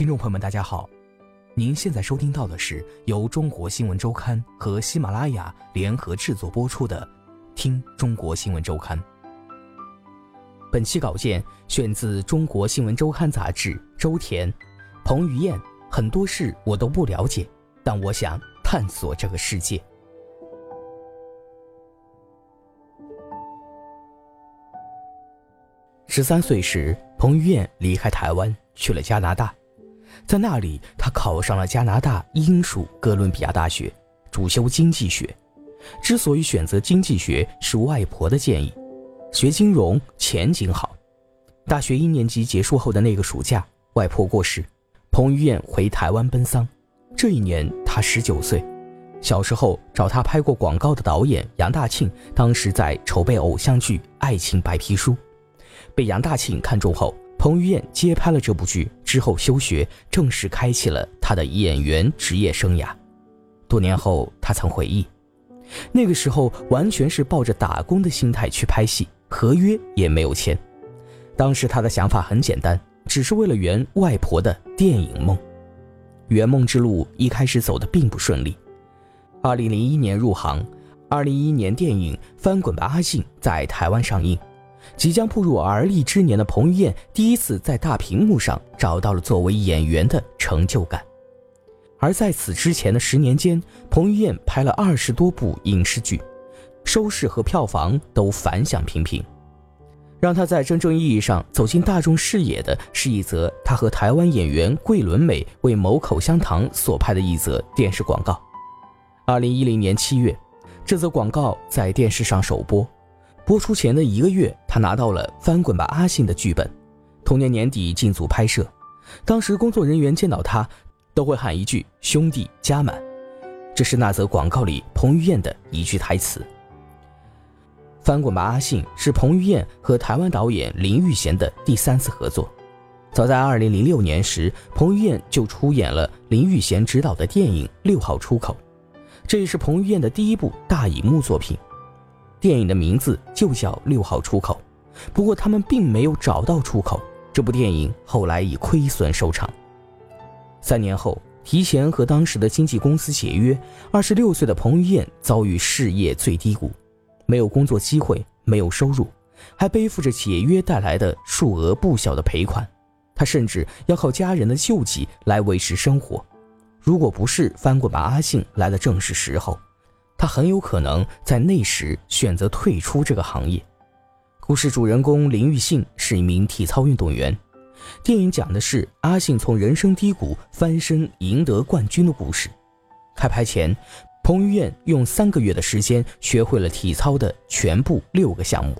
听众朋友们，大家好，您现在收听到的是由中国新闻周刊和喜马拉雅联合制作播出的《听中国新闻周刊》。本期稿件选自《中国新闻周刊》杂志，周田、彭于晏。很多事我都不了解，但我想探索这个世界。十三岁时，彭于晏离开台湾去了加拿大。在那里，他考上了加拿大英属哥伦比亚大学，主修经济学。之所以选择经济学，是外婆的建议，学金融前景好。大学一年级结束后的那个暑假，外婆过世，彭于晏回台湾奔丧。这一年他十九岁。小时候找他拍过广告的导演杨大庆，当时在筹备偶像剧《爱情白皮书》，被杨大庆看中后。彭于晏接拍了这部剧之后休学，正式开启了他的演员职业生涯。多年后，他曾回忆，那个时候完全是抱着打工的心态去拍戏，合约也没有签。当时他的想法很简单，只是为了圆外婆的电影梦。圆梦之路一开始走的并不顺利。二零零一年入行，二零一一年电影《翻滚吧，阿信》在台湾上映。即将步入而立之年的彭于晏，第一次在大屏幕上找到了作为演员的成就感。而在此之前的十年间，彭于晏拍了二十多部影视剧，收视和票房都反响平平。让他在真正意义上走进大众视野的是一则他和台湾演员桂纶镁为某口香糖所拍的一则电视广告。二零一零年七月，这则广告在电视上首播。播出前的一个月，他拿到了《翻滚吧，阿信》的剧本。同年年底进组拍摄，当时工作人员见到他，都会喊一句“兄弟加满”，这是那则广告里彭于晏的一句台词。《翻滚吧，阿信》是彭于晏和台湾导演林育贤的第三次合作。早在2006年时，彭于晏就出演了林育贤执导的电影《六号出口》，这也是彭于晏的第一部大荧幕作品。电影的名字就叫《六号出口》，不过他们并没有找到出口。这部电影后来以亏损收场。三年后，提前和当时的经纪公司解约，二十六岁的彭于晏遭遇事业最低谷，没有工作机会，没有收入，还背负着解约带来的数额不小的赔款。他甚至要靠家人的救济来维持生活。如果不是翻滚吧，阿信来的正是时候。他很有可能在那时选择退出这个行业。故事主人公林玉信是一名体操运动员，电影讲的是阿信从人生低谷翻身赢得冠军的故事。开拍前，彭于晏用三个月的时间学会了体操的全部六个项目。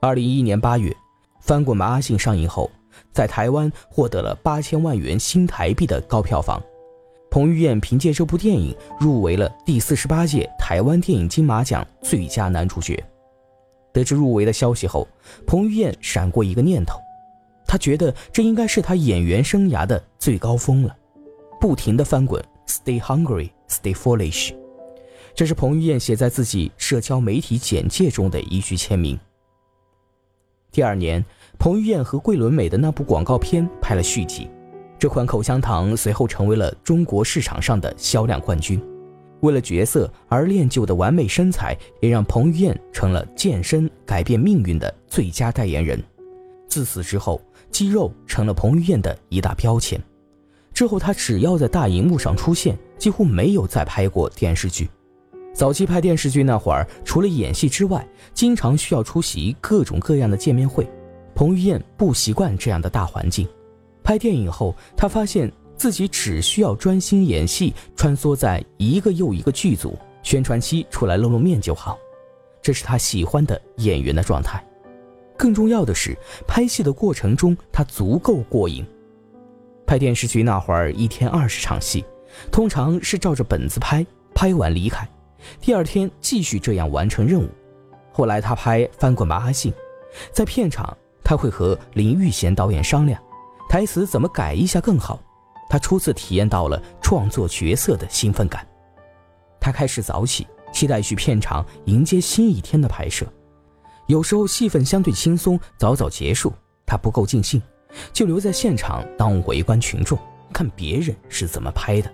二零一一年八月，《翻滚吧，阿信》上映后，在台湾获得了八千万元新台币的高票房。彭于晏凭借这部电影入围了第四十八届台湾电影金马奖最佳男主角。得知入围的消息后，彭于晏闪过一个念头，他觉得这应该是他演员生涯的最高峰了，不停的翻滚，Stay hungry, stay foolish。这是彭于晏写在自己社交媒体简介中的一句签名。第二年，彭于晏和桂纶镁的那部广告片拍了续集。这款口香糖随后成为了中国市场上的销量冠军。为了角色而练就的完美身材，也让彭于晏成了健身改变命运的最佳代言人。自此之后，肌肉成了彭于晏的一大标签。之后，他只要在大荧幕上出现，几乎没有再拍过电视剧。早期拍电视剧那会儿，除了演戏之外，经常需要出席各种各样的见面会。彭于晏不习惯这样的大环境。拍电影后，他发现自己只需要专心演戏，穿梭在一个又一个剧组，宣传期出来露露面就好。这是他喜欢的演员的状态。更重要的是，拍戏的过程中他足够过瘾。拍电视剧那会儿，一天二十场戏，通常是照着本子拍，拍完离开，第二天继续这样完成任务。后来他拍《翻滚吧，阿信》，在片场他会和林玉贤导演商量，台词怎么改一下更好。他初次体验到了创作角色的兴奋感。他开始早起，期待去片场迎接新一天的拍摄。有时候戏份相对轻松，早早结束，他不够尽兴。就留在现场当围观群众，看别人是怎么拍的。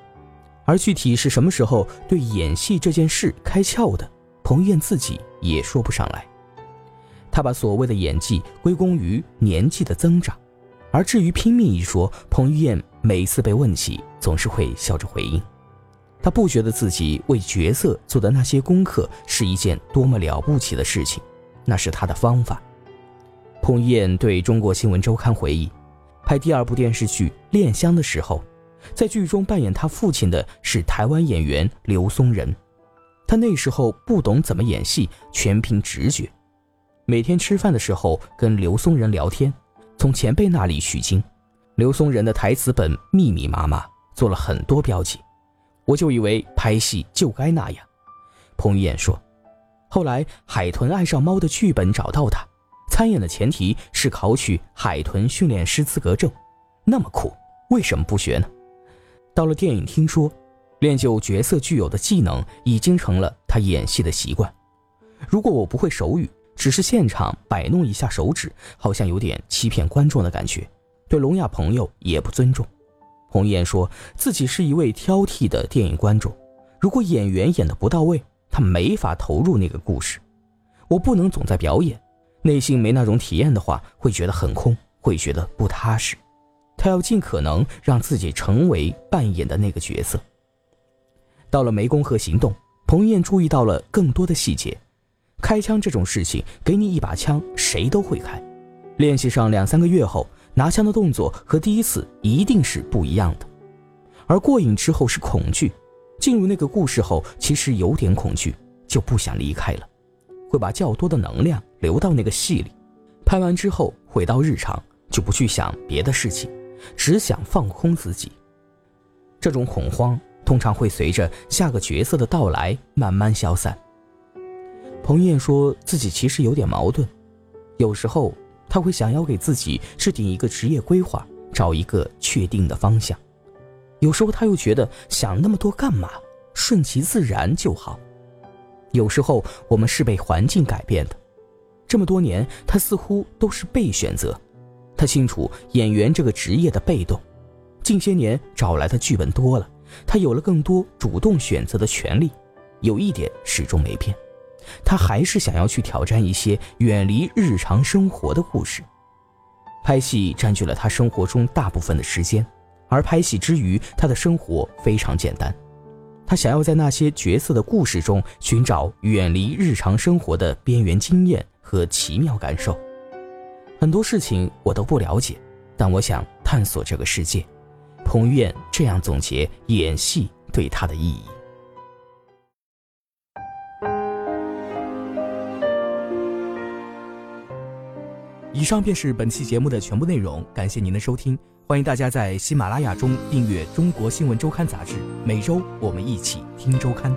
而具体是什么时候对演戏这件事开窍的，彭于晏自己也说不上来。他把所谓的演技归功于年纪的增长。而至于拼命一说，彭于晏每次被问起，总是会笑着回应。他不觉得自己为角色做的那些功课是一件多么了不起的事情，那是他的方法。彭于晏对中国新闻周刊回忆，拍第二部电视剧《恋香》的时候，在剧中扮演他父亲的是台湾演员刘松仁。他那时候不懂怎么演戏，全凭直觉。每天吃饭的时候跟刘松仁聊天，从前辈那里取经。刘松仁的台词本密密麻麻，做了很多标记。我就以为拍戏就该那样。彭于晏说，后来《海豚爱上猫》的剧本找到他。参演的前提是考取海豚训练师资格证，那么苦，为什么不学呢？到了电影，听说练就角色具有的技能，已经成了他演戏的习惯。如果我不会手语，只是现场摆弄一下手指，好像有点欺骗观众的感觉，对聋哑朋友也不尊重。洪岩说自己是一位挑剔的电影观众，如果演员演的不到位，他没法投入那个故事。我不能总在表演。内心没那种体验的话，会觉得很空，会觉得不踏实。他要尽可能让自己成为扮演的那个角色。到了湄公河行动，彭于晏注意到了更多的细节。开枪这种事情，给你一把枪，谁都会开。练习上两三个月后，拿枪的动作和第一次一定是不一样的。而过瘾之后是恐惧，进入那个故事后，其实有点恐惧，就不想离开了。会把较多的能量留到那个戏里，拍完之后回到日常，就不去想别的事情，只想放空自己。这种恐慌通常会随着下个角色的到来慢慢消散。彭于晏说自己其实有点矛盾，有时候他会想要给自己制定一个职业规划，找一个确定的方向；有时候他又觉得想那么多干嘛，顺其自然就好。有时候我们是被环境改变的，这么多年他似乎都是被选择。他清楚演员这个职业的被动，近些年找来的剧本多了，他有了更多主动选择的权利。有一点始终没变，他还是想要去挑战一些远离日常生活的故事。拍戏占据了他生活中大部分的时间，而拍戏之余，他的生活非常简单。他想要在那些角色的故事中寻找远离日常生活的边缘经验和奇妙感受。很多事情我都不了解，但我想探索这个世界。彭于晏这样总结演戏对他的意义。以上便是本期节目的全部内容感谢您的收听欢迎大家在喜马拉雅中订阅中国新闻周刊杂志每周我们一起听周刊。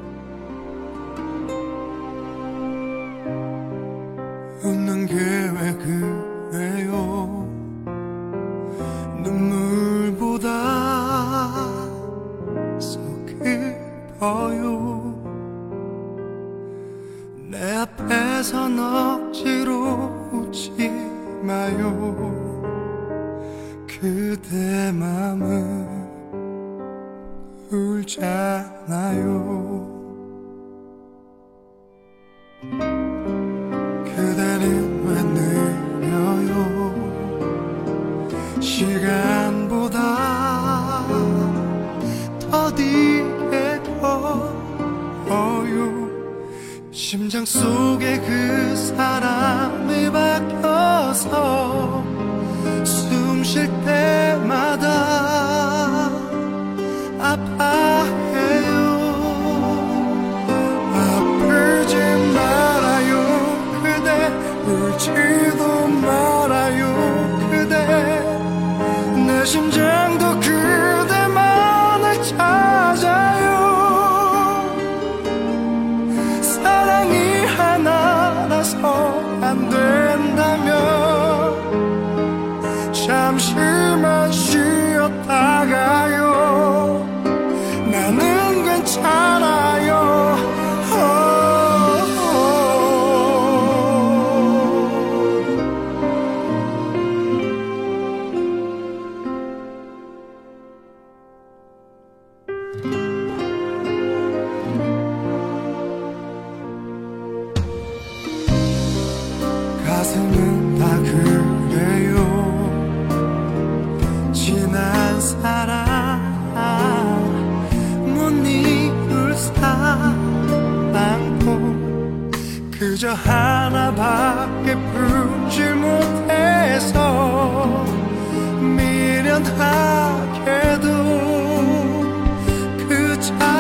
마요? 그대 맘은 울잖아요. 그대는 왜 느려요? 시간보다 더디게 더어요. 심장 속에 그 사람 star 잠시만 쉬었다가요. 나는 괜찮아요. 가슴은 다 그래요 그저 하나밖에 품지 못해서 미련하게도 그자